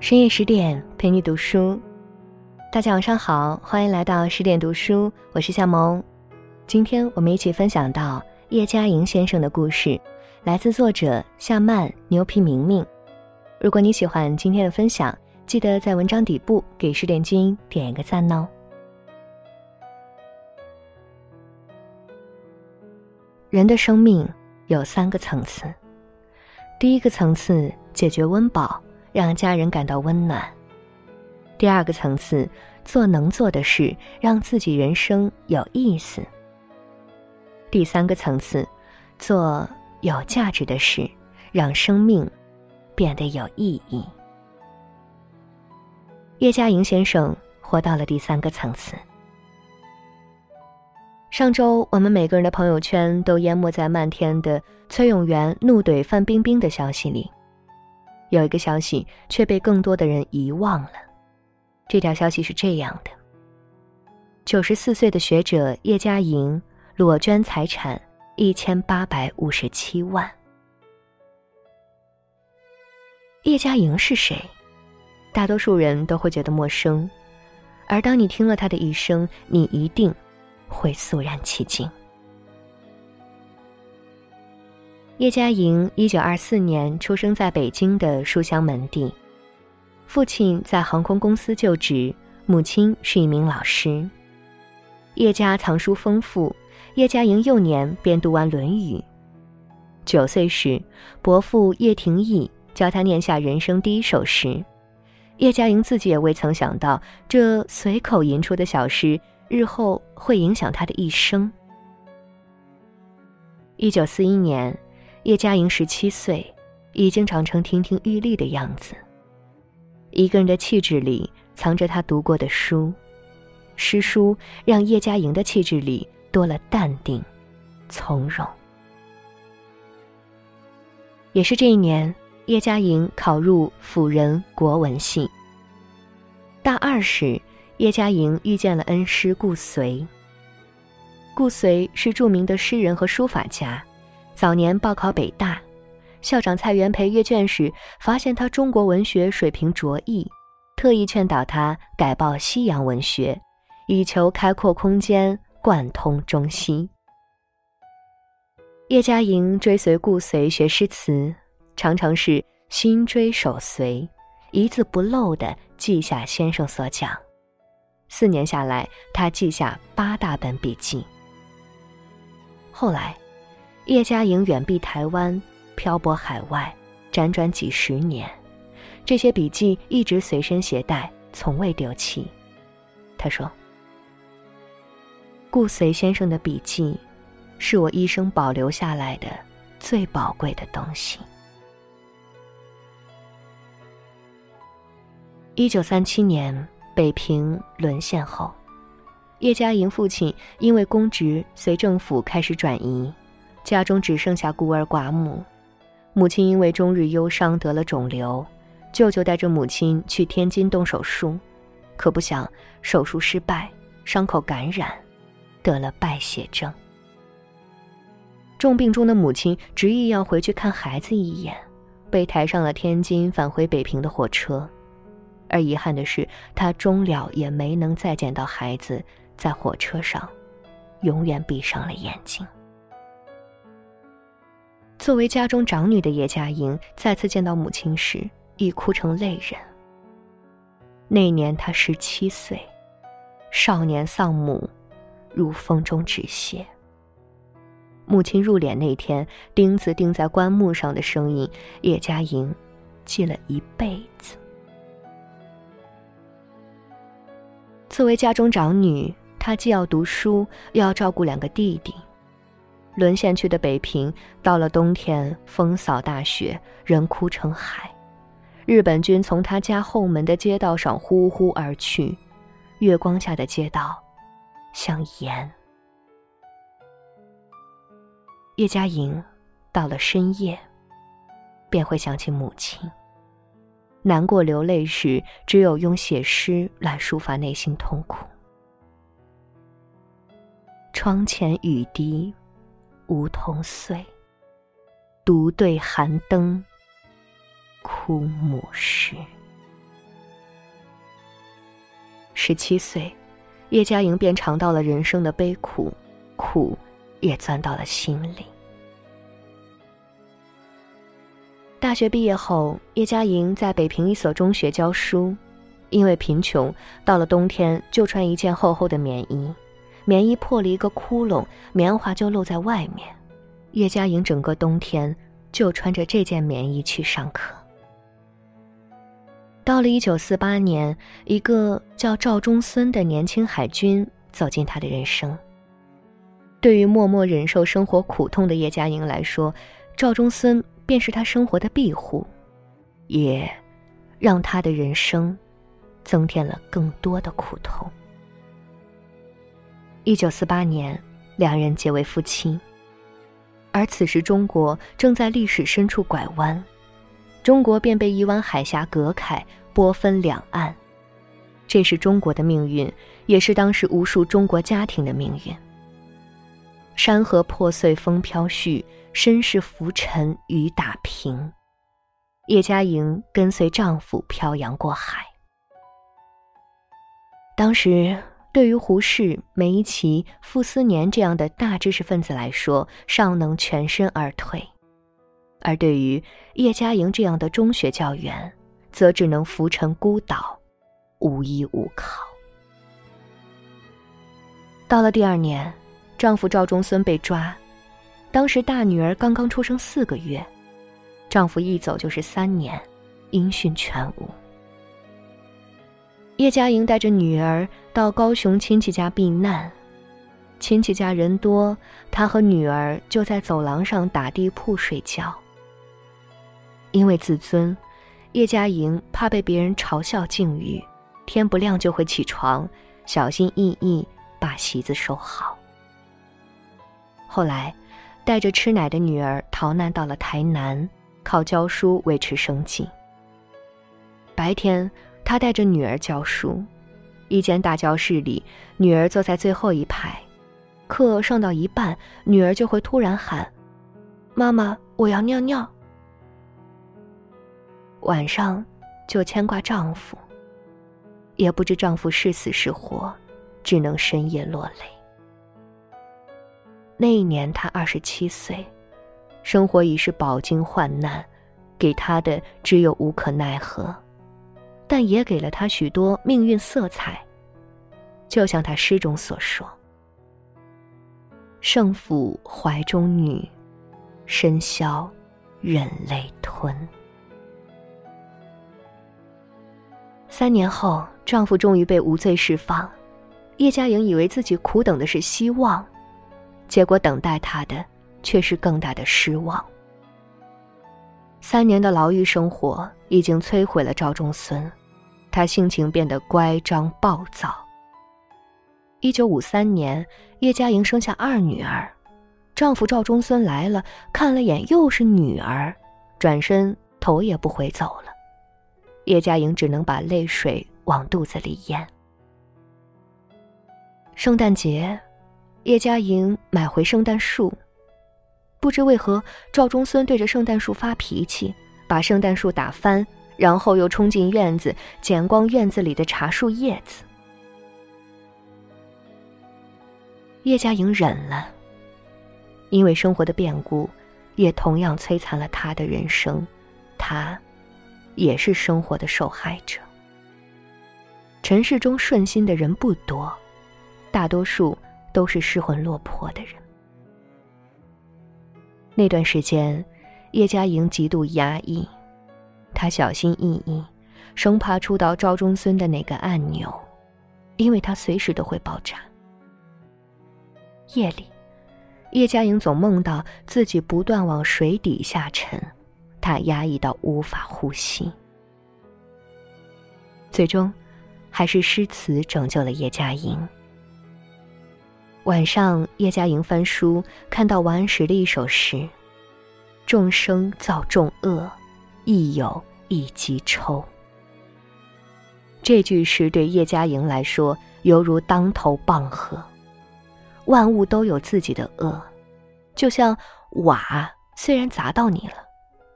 深夜十点陪你读书，大家晚上好，欢迎来到十点读书，我是夏萌。今天我们一起分享到叶嘉莹先生的故事，来自作者夏曼牛皮明明。如果你喜欢今天的分享，记得在文章底部给十点君点一个赞哦。人的生命有三个层次，第一个层次解决温饱。让家人感到温暖。第二个层次，做能做的事，让自己人生有意思。第三个层次，做有价值的事，让生命变得有意义。叶嘉莹先生活到了第三个层次。上周，我们每个人的朋友圈都淹没在漫天的崔永元怒怼范冰冰的消息里。有一个消息却被更多的人遗忘了。这条消息是这样的：九十四岁的学者叶嘉莹裸捐财产一千八百五十七万。叶嘉莹是谁？大多数人都会觉得陌生，而当你听了她的一生，你一定会肃然起敬。叶嘉莹一九二四年出生在北京的书香门第，父亲在航空公司就职，母亲是一名老师。叶家藏书丰富，叶嘉莹幼年便读完《论语》。九岁时，伯父叶廷义教他念下人生第一首诗，叶嘉莹自己也未曾想到，这随口吟出的小诗，日后会影响他的一生。一九四一年。叶嘉莹十七岁，已经长成亭亭玉立的样子。一个人的气质里藏着他读过的书，诗书让叶嘉莹的气质里多了淡定、从容。也是这一年，叶嘉莹考入辅仁国文系。大二时，叶嘉莹遇见了恩师顾随。顾随是著名的诗人和书法家。早年报考北大，校长蔡元培阅卷时发现他中国文学水平卓异，特意劝导他改报西洋文学，以求开阔空间，贯通中西。叶嘉莹追随顾随学诗词，常常是心追手随，一字不漏地记下先生所讲。四年下来，他记下八大本笔记。后来。叶嘉莹远避台湾，漂泊海外，辗转几十年，这些笔记一直随身携带，从未丢弃。他说：“顾随先生的笔记，是我一生保留下来的最宝贵的东西。”一九三七年北平沦陷后，叶嘉莹父亲因为公职随政府开始转移。家中只剩下孤儿寡母，母亲因为终日忧伤得了肿瘤，舅舅带着母亲去天津动手术，可不想手术失败，伤口感染，得了败血症。重病中的母亲执意要回去看孩子一眼，被抬上了天津返回北平的火车，而遗憾的是，她终了也没能再见到孩子，在火车上，永远闭上了眼睛。作为家中长女的叶嘉莹，再次见到母亲时，已哭成泪人。那年她十七岁，少年丧母，如风中纸屑。母亲入殓那天，钉子钉在棺木上的声音，叶嘉莹记了一辈子。作为家中长女，她既要读书，又要照顾两个弟弟。沦陷区的北平，到了冬天，风扫大雪，人哭成海。日本军从他家后门的街道上呼呼而去，月光下的街道像盐。叶嘉莹到了深夜，便会想起母亲。难过流泪时，只有用写诗来抒发内心痛苦。窗前雨滴。梧桐碎，独对寒灯，哭母时。十七岁，叶嘉莹便尝到了人生的悲苦，苦也钻到了心里。大学毕业后，叶嘉莹在北平一所中学教书。因为贫穷，到了冬天就穿一件厚厚的棉衣，棉衣破了一个窟窿，棉花就露在外面。叶嘉莹整个冬天就穿着这件棉衣去上课。到了一九四八年，一个叫赵中孙的年轻海军走进他的人生。对于默默忍受生活苦痛的叶嘉莹来说，赵中孙便是他生活的庇护，也让他的人生增添了更多的苦痛。一九四八年，两人结为夫妻。而此时，中国正在历史深处拐弯，中国便被一湾海峡隔开，波分两岸。这是中国的命运，也是当时无数中国家庭的命运。山河破碎，风飘絮；身世浮沉，雨打萍。叶嘉莹跟随丈夫漂洋过海。当时。对于胡适、梅贻琦、傅斯年这样的大知识分子来说，尚能全身而退；而对于叶嘉莹这样的中学教员，则只能浮沉孤岛，无依无靠。到了第二年，丈夫赵中孙被抓，当时大女儿刚刚出生四个月，丈夫一走就是三年，音讯全无。叶嘉莹带着女儿到高雄亲戚家避难，亲戚家人多，他和女儿就在走廊上打地铺睡觉。因为自尊，叶嘉莹怕被别人嘲笑境遇，天不亮就会起床，小心翼翼把席子收好。后来，带着吃奶的女儿逃难到了台南，靠教书维持生计。白天。他带着女儿教书，一间大教室里，女儿坐在最后一排，课上到一半，女儿就会突然喊：“妈妈，我要尿尿。”晚上就牵挂丈夫，也不知丈夫是死是活，只能深夜落泪。那一年她二十七岁，生活已是饱经患难，给她的只有无可奈何。但也给了他许多命运色彩，就像他诗中所说：“圣父怀中女，深宵忍泪吞。”三年后，丈夫终于被无罪释放，叶嘉莹以为自己苦等的是希望，结果等待她的却是更大的失望。三年的牢狱生活已经摧毁了赵中孙。他性情变得乖张暴躁。一九五三年，叶嘉莹生下二女儿，丈夫赵中孙来了，看了眼又是女儿，转身头也不回走了。叶嘉莹只能把泪水往肚子里咽。圣诞节，叶嘉莹买回圣诞树，不知为何赵中孙对着圣诞树发脾气，把圣诞树打翻。然后又冲进院子，捡光院子里的茶树叶子。叶嘉莹忍了，因为生活的变故，也同样摧残了她的人生，她，也是生活的受害者。尘世中顺心的人不多，大多数都是失魂落魄的人。那段时间，叶嘉莹极度压抑。他小心翼翼，生怕触到赵中孙的那个按钮，因为他随时都会爆炸。夜里，叶嘉莹总梦到自己不断往水底下沉，她压抑到无法呼吸。最终，还是诗词拯救了叶嘉莹。晚上，叶嘉莹翻书，看到王安石的一首诗：“众生造众恶。”亦有一击抽。这句诗对叶嘉莹来说犹如当头棒喝。万物都有自己的恶，就像瓦虽然砸到你了，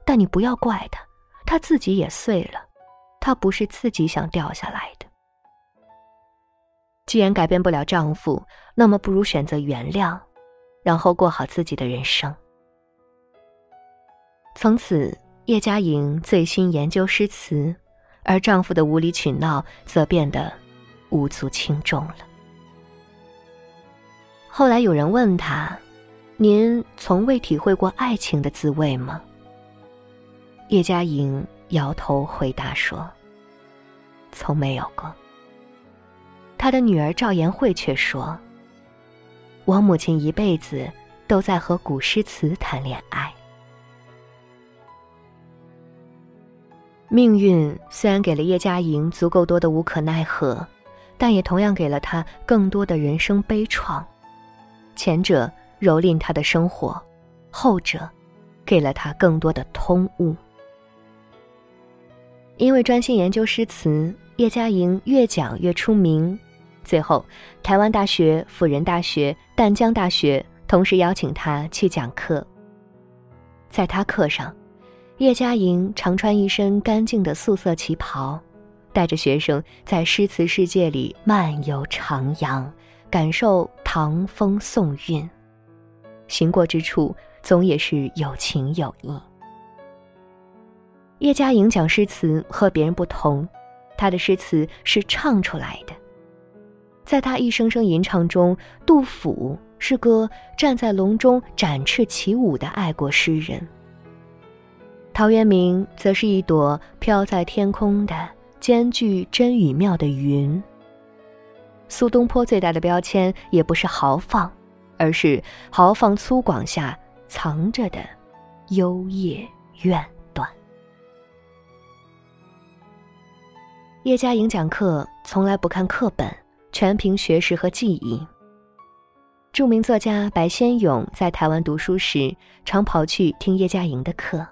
但你不要怪它，它自己也碎了，它不是自己想掉下来的。既然改变不了丈夫，那么不如选择原谅，然后过好自己的人生。从此，叶嘉莹醉心研究诗词，而丈夫的无理取闹则变得无足轻重了。后来有人问她：“您从未体会过爱情的滋味吗？”叶嘉莹摇头回答说：“从没有过。”她的女儿赵妍慧却说：“我母亲一辈子都在和古诗词谈恋爱。”命运虽然给了叶嘉莹足够多的无可奈何，但也同样给了她更多的人生悲怆。前者蹂躏他的生活，后者给了他更多的通悟。因为专心研究诗词，叶嘉莹越讲越出名。最后，台湾大学、辅仁大学、淡江大学同时邀请他去讲课。在他课上，叶嘉莹常穿一身干净的素色旗袍，带着学生在诗词世界里漫游徜徉。感受唐风宋韵，行过之处总也是有情有义。叶嘉莹讲诗词和别人不同，她的诗词是唱出来的。在她一声声吟唱中，杜甫是个站在笼中展翅起舞的爱国诗人，陶渊明则是一朵飘在天空的兼具真与妙的云。苏东坡最大的标签也不是豪放，而是豪放粗犷下藏着的幽夜怨断。叶嘉莹讲课从来不看课本，全凭学识和记忆。著名作家白先勇在台湾读书时，常跑去听叶嘉莹的课。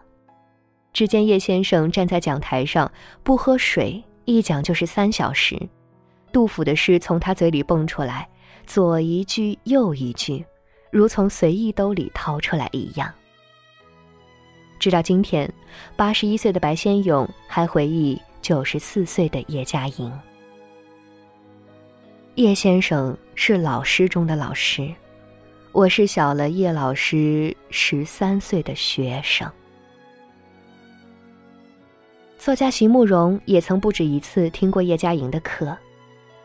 只见叶先生站在讲台上，不喝水，一讲就是三小时。杜甫的诗从他嘴里蹦出来，左一句右一句，如从随意兜里掏出来一样。直到今天，八十一岁的白先勇还回忆九十四岁的叶嘉莹。叶先生是老师中的老师，我是小了叶老师十三岁的学生。作家席慕容也曾不止一次听过叶嘉莹的课。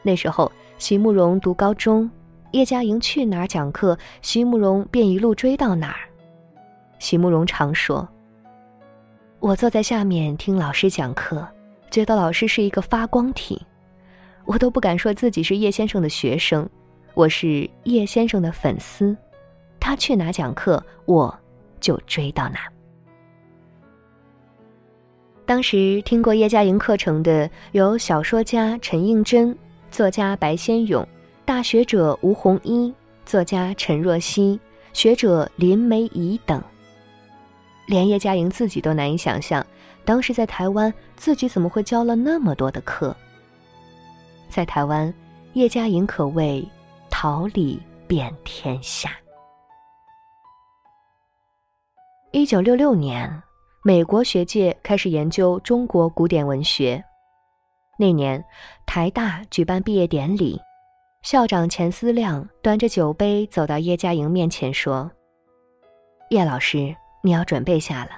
那时候，席慕容读高中，叶嘉莹去哪儿讲课，席慕容便一路追到哪儿。席慕容常说：“我坐在下面听老师讲课，觉得老师是一个发光体，我都不敢说自己是叶先生的学生，我是叶先生的粉丝。他去哪讲课，我就追到哪。”当时听过叶嘉莹课程的有小说家陈应真。作家白先勇、大学者吴弘一、作家陈若曦、学者林梅怡等，连叶嘉莹自己都难以想象，当时在台湾自己怎么会教了那么多的课。在台湾，叶嘉莹可谓桃李遍天下。一九六六年，美国学界开始研究中国古典文学。那年，台大举办毕业典礼，校长钱思亮端着酒杯走到叶嘉莹面前说：“叶老师，你要准备下了，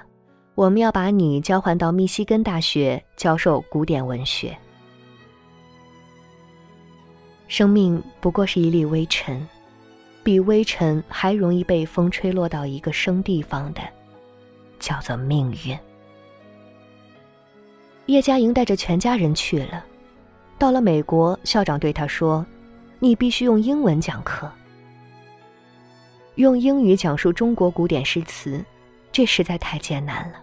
我们要把你交换到密西根大学教授古典文学。生命不过是一粒微尘，比微尘还容易被风吹落到一个生地方的，叫做命运。”叶嘉莹带着全家人去了，到了美国，校长对他说：“你必须用英文讲课，用英语讲述中国古典诗词，这实在太艰难了。”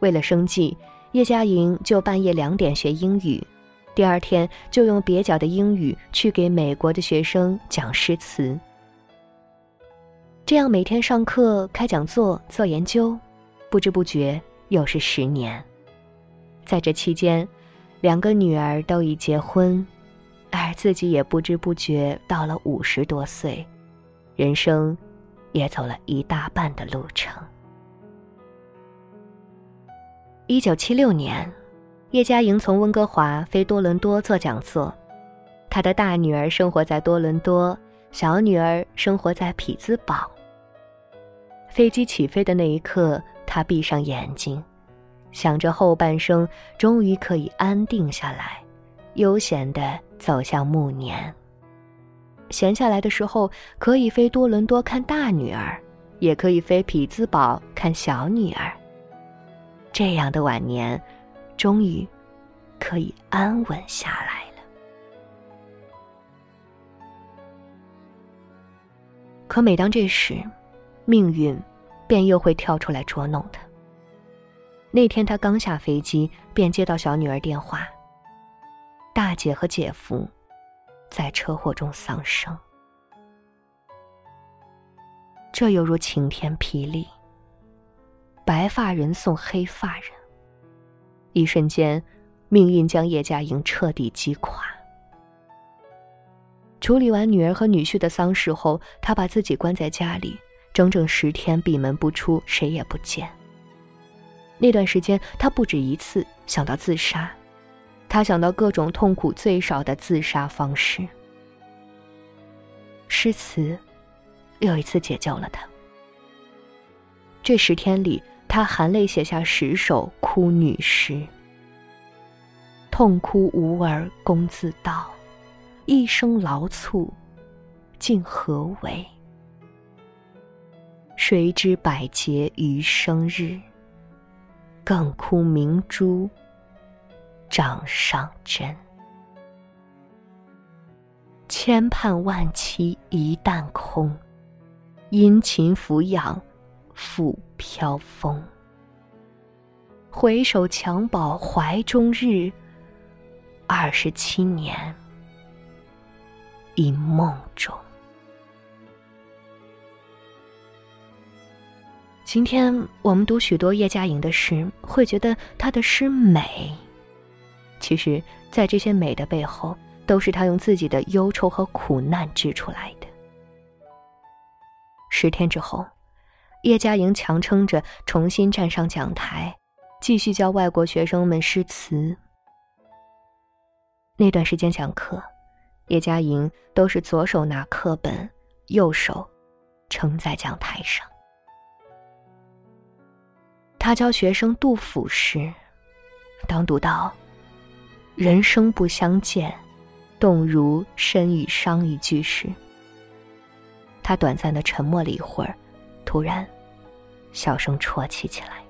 为了生计，叶嘉莹就半夜两点学英语，第二天就用蹩脚的英语去给美国的学生讲诗词。这样每天上课、开讲座、做研究，不知不觉又是十年。在这期间，两个女儿都已结婚，而自己也不知不觉到了五十多岁，人生也走了一大半的路程。一九七六年，叶嘉莹从温哥华飞多伦多做讲座，她的大女儿生活在多伦多，小女儿生活在匹兹堡。飞机起飞的那一刻，他闭上眼睛，想着后半生终于可以安定下来，悠闲地走向暮年。闲下来的时候，可以飞多伦多看大女儿，也可以飞匹兹堡看小女儿。这样的晚年，终于可以安稳下来了。可每当这时，命运便又会跳出来捉弄他。那天他刚下飞机，便接到小女儿电话：大姐和姐夫。在车祸中丧生，这犹如晴天霹雳。白发人送黑发人，一瞬间，命运将叶嘉莹彻底击垮。处理完女儿和女婿的丧事后，他把自己关在家里，整整十天闭门不出，谁也不见。那段时间，他不止一次想到自杀。他想到各种痛苦最少的自杀方式，诗词又一次解救了他。这十天里，他含泪写下十首哭女诗：“痛哭无儿公自道，一生劳促竟何为？谁知百劫余生日，更哭明珠。”掌上针，千盼万期一旦空，殷勤抚养复飘风。回首襁褓怀中日，二十七年一梦中。今天我们读许多叶嘉莹的诗，会觉得她的诗美。其实，在这些美的背后，都是她用自己的忧愁和苦难织出来的。十天之后，叶嘉莹强撑着重新站上讲台，继续教外国学生们诗词。那段时间讲课，叶嘉莹都是左手拿课本，右手撑在讲台上。他教学生杜甫时，当读到。人生不相见，动如身与伤一句时。他短暂的沉默了一会儿，突然，小声啜泣起来。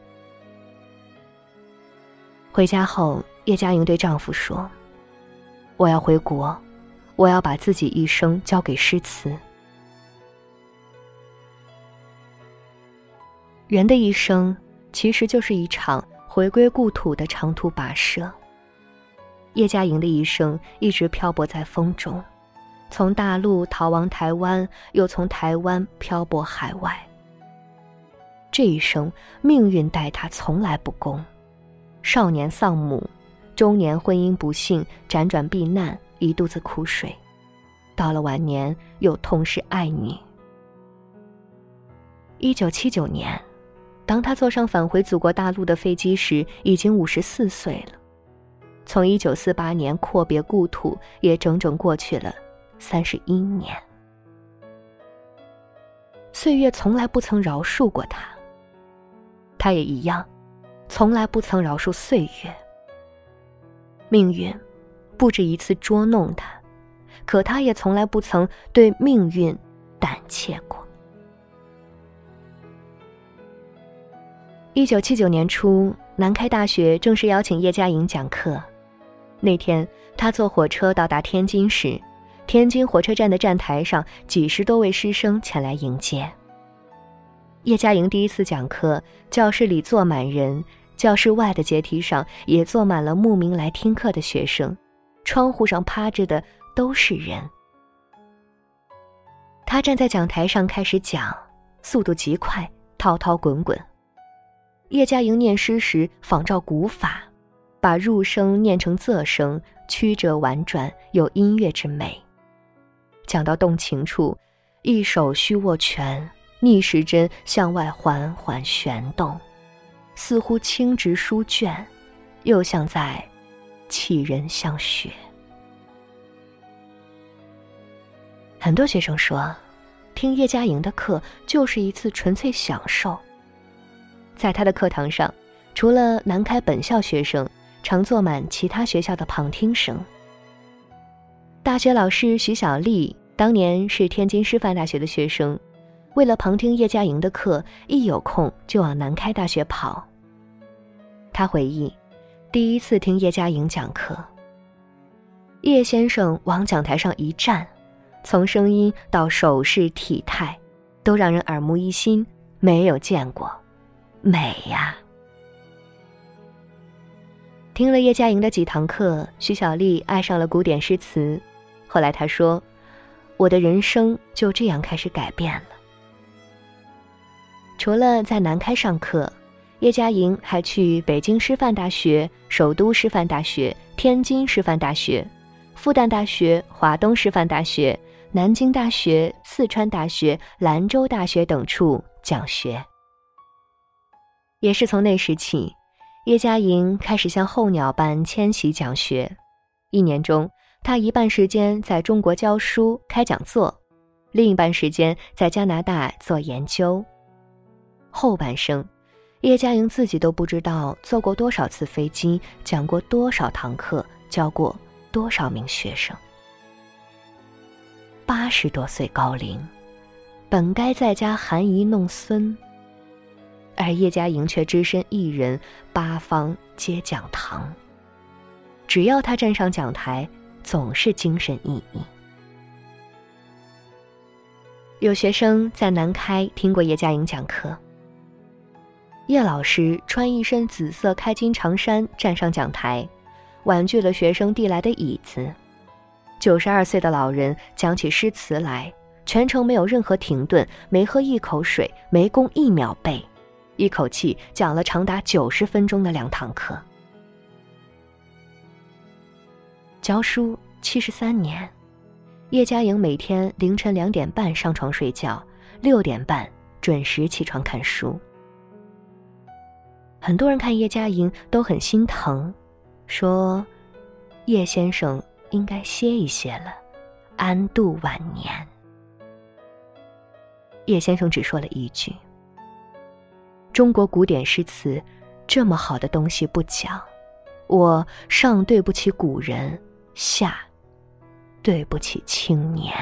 回家后，叶嘉莹对丈夫说：“我要回国，我要把自己一生交给诗词。人的一生，其实就是一场回归故土的长途跋涉。”叶嘉莹的一生一直漂泊在风中，从大陆逃亡台湾，又从台湾漂泊海外。这一生，命运待他从来不公。少年丧母，中年婚姻不幸，辗转避难，一肚子苦水。到了晚年，又痛失爱女。一九七九年，当他坐上返回祖国大陆的飞机时，已经五十四岁了。从一九四八年阔别故土，也整整过去了三十一年。岁月从来不曾饶恕过他，他也一样，从来不曾饶恕岁月。命运不止一次捉弄他，可他也从来不曾对命运胆怯过。一九七九年初，南开大学正式邀请叶嘉莹讲课。那天，他坐火车到达天津时，天津火车站的站台上，几十多位师生前来迎接。叶嘉莹第一次讲课，教室里坐满人，教室外的阶梯上也坐满了慕名来听课的学生，窗户上趴着的都是人。他站在讲台上开始讲，速度极快，滔滔滚滚。叶嘉莹念诗时仿照古法。把入声念成仄声，曲折婉转，有音乐之美。讲到动情处，一手虚握拳，逆时针向外缓缓旋动，似乎轻执书卷，又像在沏人向雪。很多学生说，听叶嘉莹的课就是一次纯粹享受。在他的课堂上，除了南开本校学生，常坐满其他学校的旁听生。大学老师徐小丽当年是天津师范大学的学生，为了旁听叶嘉莹的课，一有空就往南开大学跑。他回忆，第一次听叶嘉莹讲课，叶先生往讲台上一站。从声音到手势、体态，都让人耳目一新，没有见过，美呀！听了叶嘉莹的几堂课，徐小丽爱上了古典诗词。后来她说：“我的人生就这样开始改变了。”除了在南开上课，叶嘉莹还去北京师范大学、首都师范大学、天津师范大学、复旦大学、华东师范大学。南京大学、四川大学、兰州大学等处讲学，也是从那时起，叶嘉莹开始像候鸟般迁徙讲学。一年中，她一半时间在中国教书开讲座，另一半时间在加拿大做研究。后半生，叶嘉莹自己都不知道坐过多少次飞机，讲过多少堂课，教过多少名学生。八十多岁高龄，本该在家含饴弄孙，而叶嘉莹却只身一人，八方皆讲堂。只要他站上讲台，总是精神奕奕。有学生在南开听过叶嘉莹讲课，叶老师穿一身紫色开襟长衫站上讲台，婉拒了学生递来的椅子。九十二岁的老人讲起诗词来，全程没有任何停顿，没喝一口水，没攻一秒背，一口气讲了长达九十分钟的两堂课。教书七十三年，叶嘉莹每天凌晨两点半上床睡觉，六点半准时起床看书。很多人看叶嘉莹都很心疼，说叶先生。应该歇一歇了，安度晚年。叶先生只说了一句：“中国古典诗词这么好的东西不讲，我上对不起古人，下对不起青年。”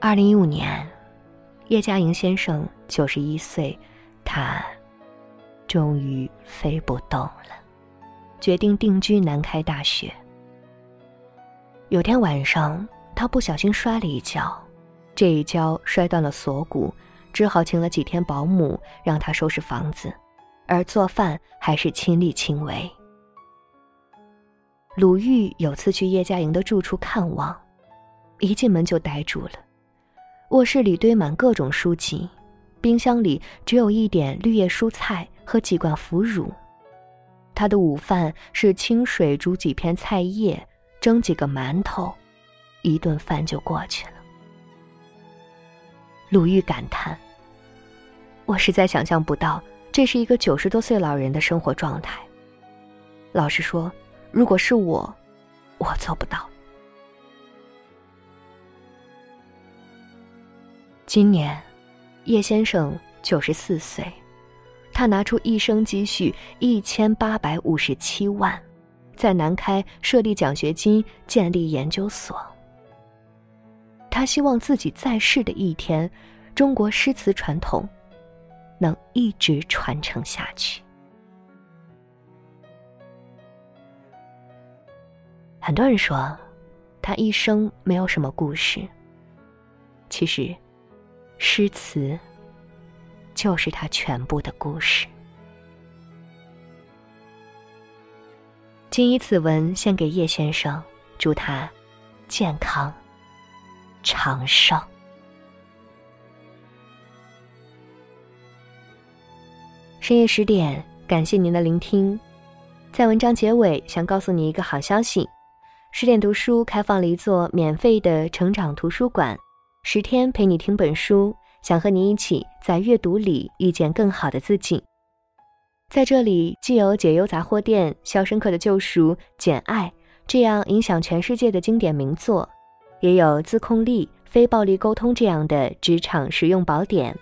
二零一五年，叶嘉莹先生九十一岁，他。终于飞不动了，决定定居南开大学。有天晚上，他不小心摔了一跤，这一跤摔断了锁骨，只好请了几天保姆让他收拾房子，而做饭还是亲力亲为。鲁豫有次去叶嘉莹的住处看望，一进门就呆住了，卧室里堆满各种书籍，冰箱里只有一点绿叶蔬菜。和几罐腐乳，他的午饭是清水煮几片菜叶，蒸几个馒头，一顿饭就过去了。鲁豫感叹：“我实在想象不到，这是一个九十多岁老人的生活状态。老实说，如果是我，我做不到。”今年，叶先生九十四岁。他拿出一生积蓄一千八百五十七万，在南开设立奖学金，建立研究所。他希望自己在世的一天，中国诗词传统能一直传承下去。很多人说，他一生没有什么故事。其实，诗词。就是他全部的故事。谨以此文献给叶先生，祝他健康长寿。深夜十点，感谢您的聆听。在文章结尾，想告诉你一个好消息：十点读书开放了一座免费的成长图书馆，十天陪你听本书。想和你一起在阅读里遇见更好的自己。在这里，既有解忧杂货店、肖申克的救赎、简爱这样影响全世界的经典名作，也有自控力、非暴力沟通这样的职场实用宝典。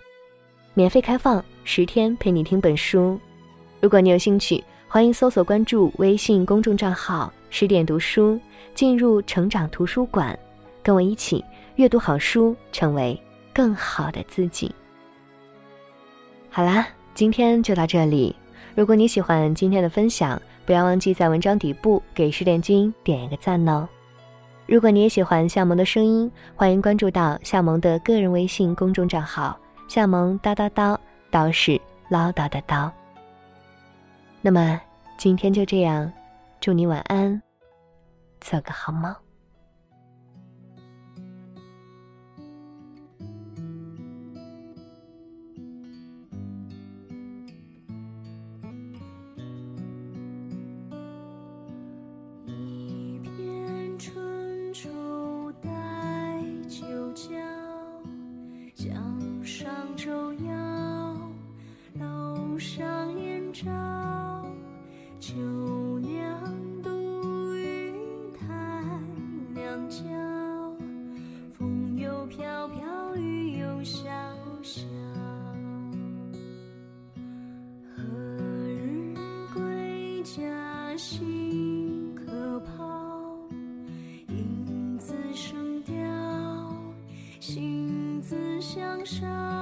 免费开放，十天陪你听本书。如果你有兴趣，欢迎搜索关注微信公众账号“十点读书”，进入成长图书馆，跟我一起阅读好书，成为更好的自己。好啦，今天就到这里。如果你喜欢今天的分享，不要忘记在文章底部给十点君点一个赞哦。如果你也喜欢夏萌的声音，欢迎关注到夏萌的个人微信公众账号“夏萌叨叨叨”，叨是唠叨的叨。那么今天就这样，祝你晚安，做个好梦。Sợ